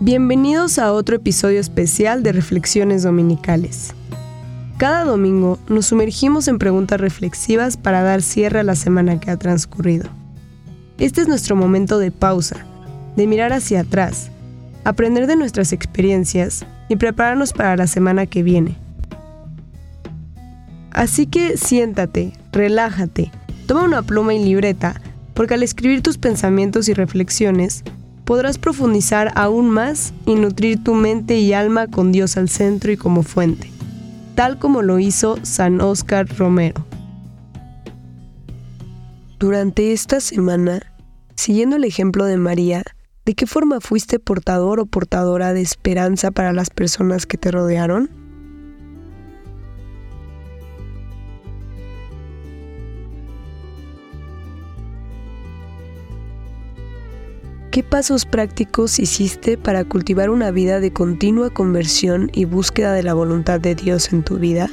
Bienvenidos a otro episodio especial de Reflexiones Dominicales. Cada domingo nos sumergimos en preguntas reflexivas para dar cierre a la semana que ha transcurrido. Este es nuestro momento de pausa, de mirar hacia atrás, aprender de nuestras experiencias y prepararnos para la semana que viene. Así que siéntate, relájate, toma una pluma y libreta, porque al escribir tus pensamientos y reflexiones, podrás profundizar aún más y nutrir tu mente y alma con Dios al centro y como fuente, tal como lo hizo San Óscar Romero. Durante esta semana, siguiendo el ejemplo de María, ¿de qué forma fuiste portador o portadora de esperanza para las personas que te rodearon? ¿Qué pasos prácticos hiciste para cultivar una vida de continua conversión y búsqueda de la voluntad de Dios en tu vida?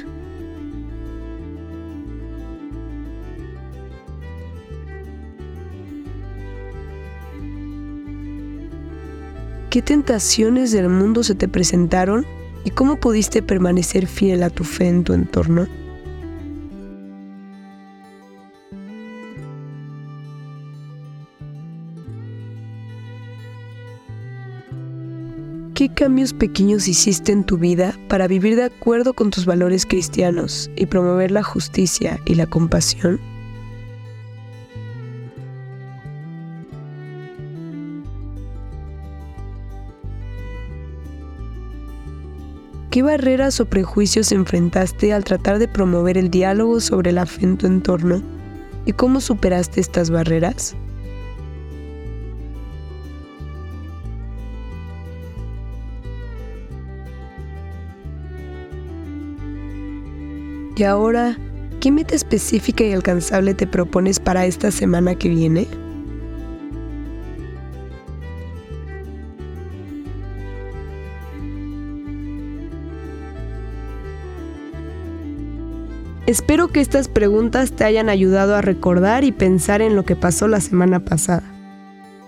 ¿Qué tentaciones del mundo se te presentaron y cómo pudiste permanecer fiel a tu fe en tu entorno? ¿Qué cambios pequeños hiciste en tu vida para vivir de acuerdo con tus valores cristianos y promover la justicia y la compasión? ¿Qué barreras o prejuicios enfrentaste al tratar de promover el diálogo sobre la fe en tu entorno? ¿Y cómo superaste estas barreras? Y ahora, ¿qué meta específica y alcanzable te propones para esta semana que viene? Espero que estas preguntas te hayan ayudado a recordar y pensar en lo que pasó la semana pasada.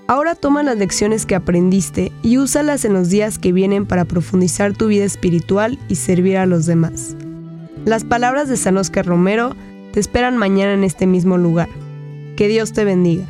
Ahora toma las lecciones que aprendiste y úsalas en los días que vienen para profundizar tu vida espiritual y servir a los demás. Las palabras de San Oscar Romero te esperan mañana en este mismo lugar. Que Dios te bendiga.